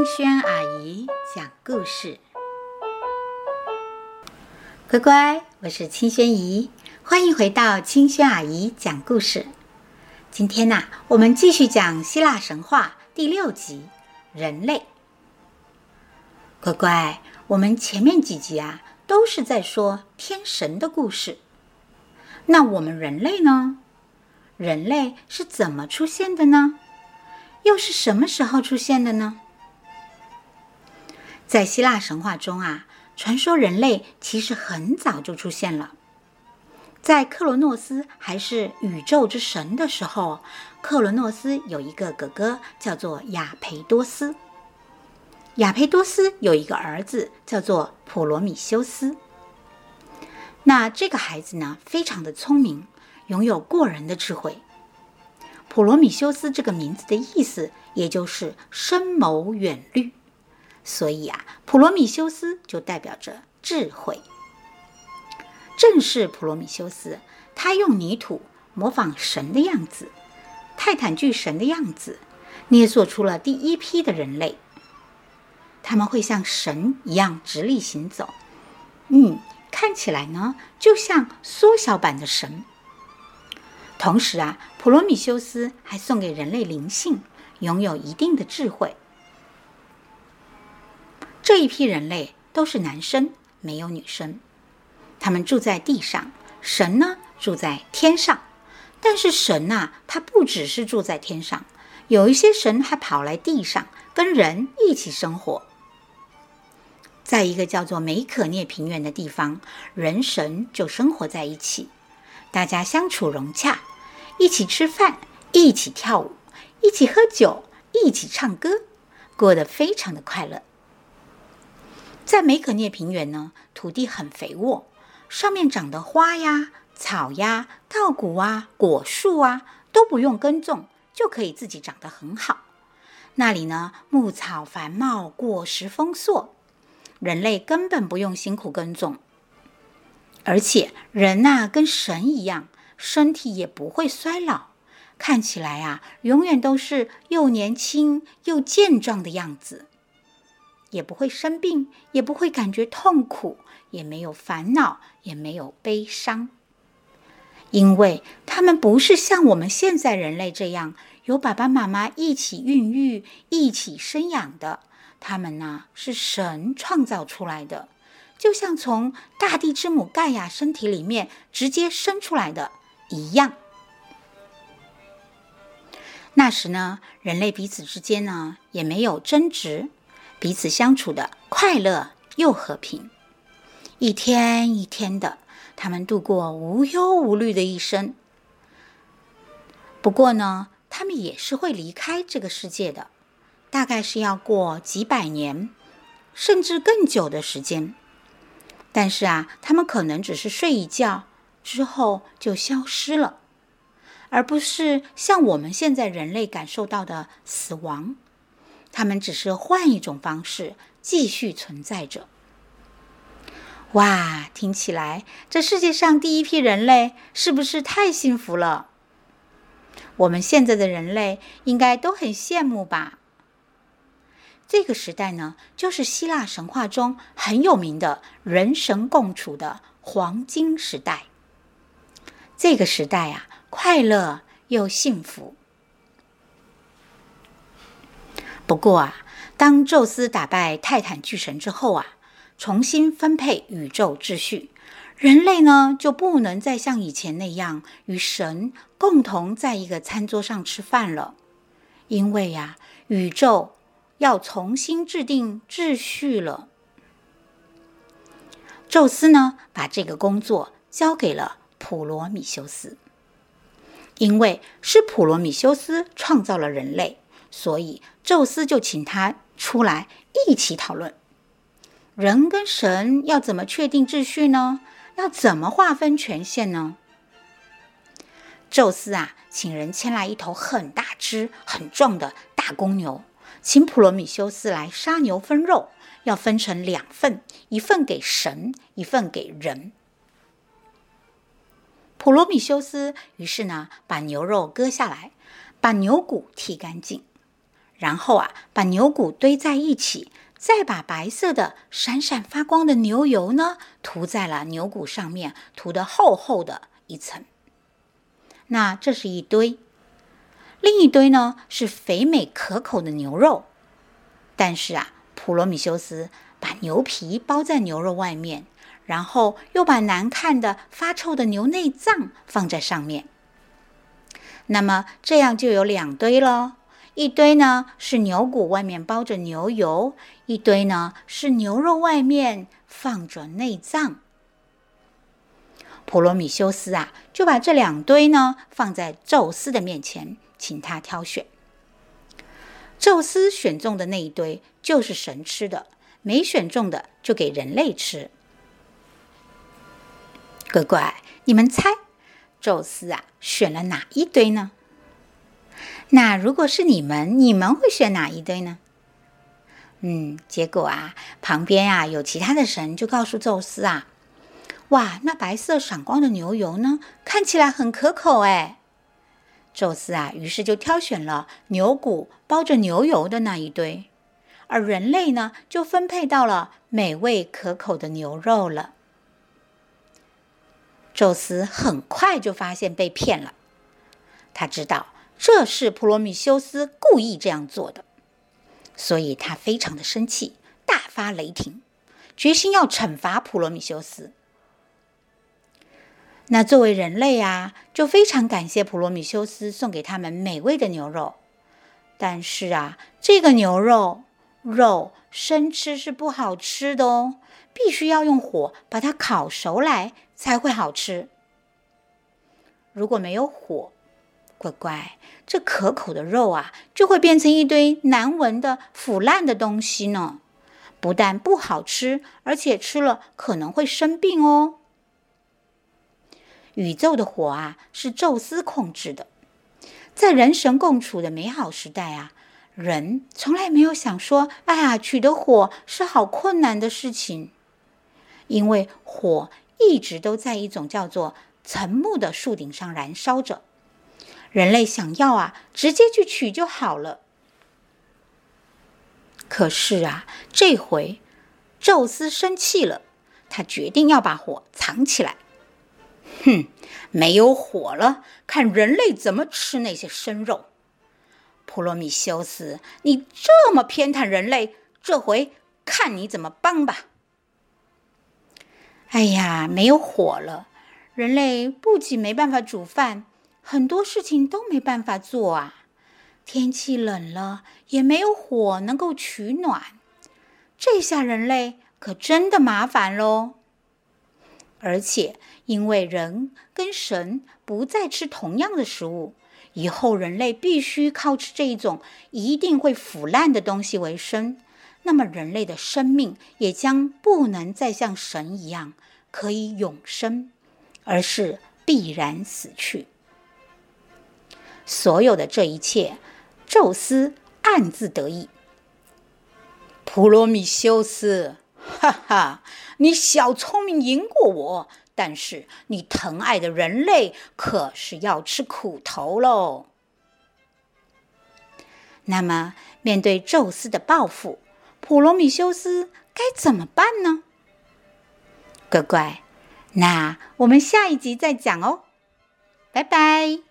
清轩阿姨讲故事，乖乖，我是清轩姨，欢迎回到清轩阿姨讲故事。今天呐、我们继续讲希腊神话第六集《人类》。乖乖，我们前面几集啊，都是在说天神的故事。那我们人类呢？人类是怎么出现的呢？又是什么时候出现的呢？在希腊神话中啊，传说人类其实很早就出现了。在克罗诺斯还是宇宙之神的时候，克罗诺斯有一个哥哥叫做亚培多斯。亚培多斯有一个儿子叫做普罗米修斯。那这个孩子呢，非常的聪明，拥有过人的智慧。普罗米修斯这个名字的意思，也就是深谋远虑，所以啊，普罗米修斯就代表着智慧。正是普罗米修斯，他用泥土模仿神的样子，泰坦巨神的样子，捏塑出了第一批的人类。他们会像神一样直立行走，嗯，看起来呢，就像缩小版的神。同时啊，普罗米修斯还送给人类灵性，拥有一定的智慧。这一批人类都是男生，没有女生。他们住在地上，神呢住在天上。但是神呐、他不只是住在天上，有一些神还跑来地上，跟人一起生活。在一个叫做梅可涅平原的地方，人神就生活在一起，大家相处融洽。一起吃饭，一起跳舞，一起喝酒，一起唱歌，过得非常的快乐。在梅可涅平原呢，土地很肥沃，上面长的花呀、草呀、稻谷啊、果树啊，都不用耕种，就可以自己长得很好。那里呢，牧草繁茂，果实丰硕，人类根本不用辛苦耕种，而且人呐，跟神一样。身体也不会衰老，看起来啊，永远都是又年轻又健壮的样子，也不会生病，也不会感觉痛苦，也没有烦恼，也没有悲伤，因为他们不是像我们现在人类这样有爸爸妈妈一起孕育、一起生养的，他们呢，是神创造出来的，就像从大地之母盖亚身体里面直接生出来的。一样。那时呢，人类彼此之间呢也没有争执，彼此相处的快乐又和平。一天一天的，他们度过无忧无虑的一生。不过呢，他们也是会离开这个世界的，大概是要过几百年，甚至更久的时间。但是啊，他们可能只是睡一觉。之后就消失了，而不是像我们现在人类感受到的死亡。他们只是换一种方式继续存在着。哇，听起来这世界上第一批人类是不是太幸福了？我们现在的人类应该都很羡慕吧？这个时代呢，就是希腊神话中很有名的人神共处的黄金时代。这个时代啊，快乐又幸福。不过啊，当宙斯打败泰坦巨神之后啊，重新分配宇宙秩序，人类呢就不能再像以前那样与神共同在一个餐桌上吃饭了，因为呀，宇宙要重新制定秩序了。宙斯呢，把这个工作交给了。普罗米修斯，因为是普罗米修斯创造了人类，所以宙斯就请他出来一起讨论：人跟神要怎么确定秩序呢？要怎么划分权限呢？宙斯啊，请人牵来一头很大只、很壮的大公牛，请普罗米修斯来杀牛分肉，要分成两份，一份给神，一份给人。普罗米修斯于是呢，把牛肉割下来，把牛骨剃干净，然后啊，把牛骨堆在一起，再把白色的闪闪发光的牛油呢涂在了牛骨上面，涂得厚厚的一层。那这是一堆，另一堆呢是肥美可口的牛肉。但是啊，普罗米修斯把牛皮包在牛肉外面，然后又把难看的发臭的牛内脏放在上面。那么这样就有两堆喽。一堆呢是牛骨外面包着牛油，一堆呢是牛肉外面放着内脏。普罗米修斯啊，就把这两堆呢放在宙斯的面前，请他挑选。宙斯选中的那一堆就是神吃的，没选中的就给人类吃。乖乖，你们猜，宙斯啊选了哪一堆呢？那如果是你们，你们会选哪一堆呢？嗯，结果啊，旁边啊有其他的神就告诉宙斯啊，哇，那白色闪光的牛油呢，看起来很可口哎。宙斯啊，于是就挑选了牛骨包着牛油的那一堆，而人类呢，就分配到了美味可口的牛肉了。宙斯很快就发现被骗了，他知道。这是普罗米修斯故意这样做的，所以他非常的生气，大发雷霆，决心要惩罚普罗米修斯。那作为人类啊，就非常感谢普罗米修斯送给他们美味的牛肉。但是啊，这个牛肉肉生吃是不好吃的哦，必须要用火把它烤熟来才会好吃。如果没有火，乖乖，这可口的肉啊，就会变成一堆难闻的腐烂的东西呢。不但不好吃，而且吃了可能会生病哦。宇宙的火啊，是宙斯控制的。在人神共处的美好时代啊，人从来没有想说：“哎呀，取得火是好困难的事情。”因为火一直都在一种叫做沉木的树顶上燃烧着。人类想要啊，直接去取就好了。可是啊，这回宙斯生气了，他决定要把火藏起来。哼，没有火了，看人类怎么吃那些生肉。普罗米修斯，你这么偏袒人类，这回看你怎么帮吧。哎呀，没有火了，人类不仅没办法煮饭。很多事情都没办法做啊！天气冷了，也没有火能够取暖，这下人类可真的麻烦喽。而且，因为人跟神不再吃同样的食物，以后人类必须靠吃这一种一定会腐烂的东西为生，那么人类的生命也将不能再像神一样可以永生，而是必然死去。所有的这一切，宙斯暗自得意。普罗米修斯，哈哈，你小聪明赢过我，但是你疼爱的人类可是要吃苦头喽。那么，面对宙斯的报复，普罗米修斯该怎么办呢？乖乖，那我们下一集再讲哦。拜拜。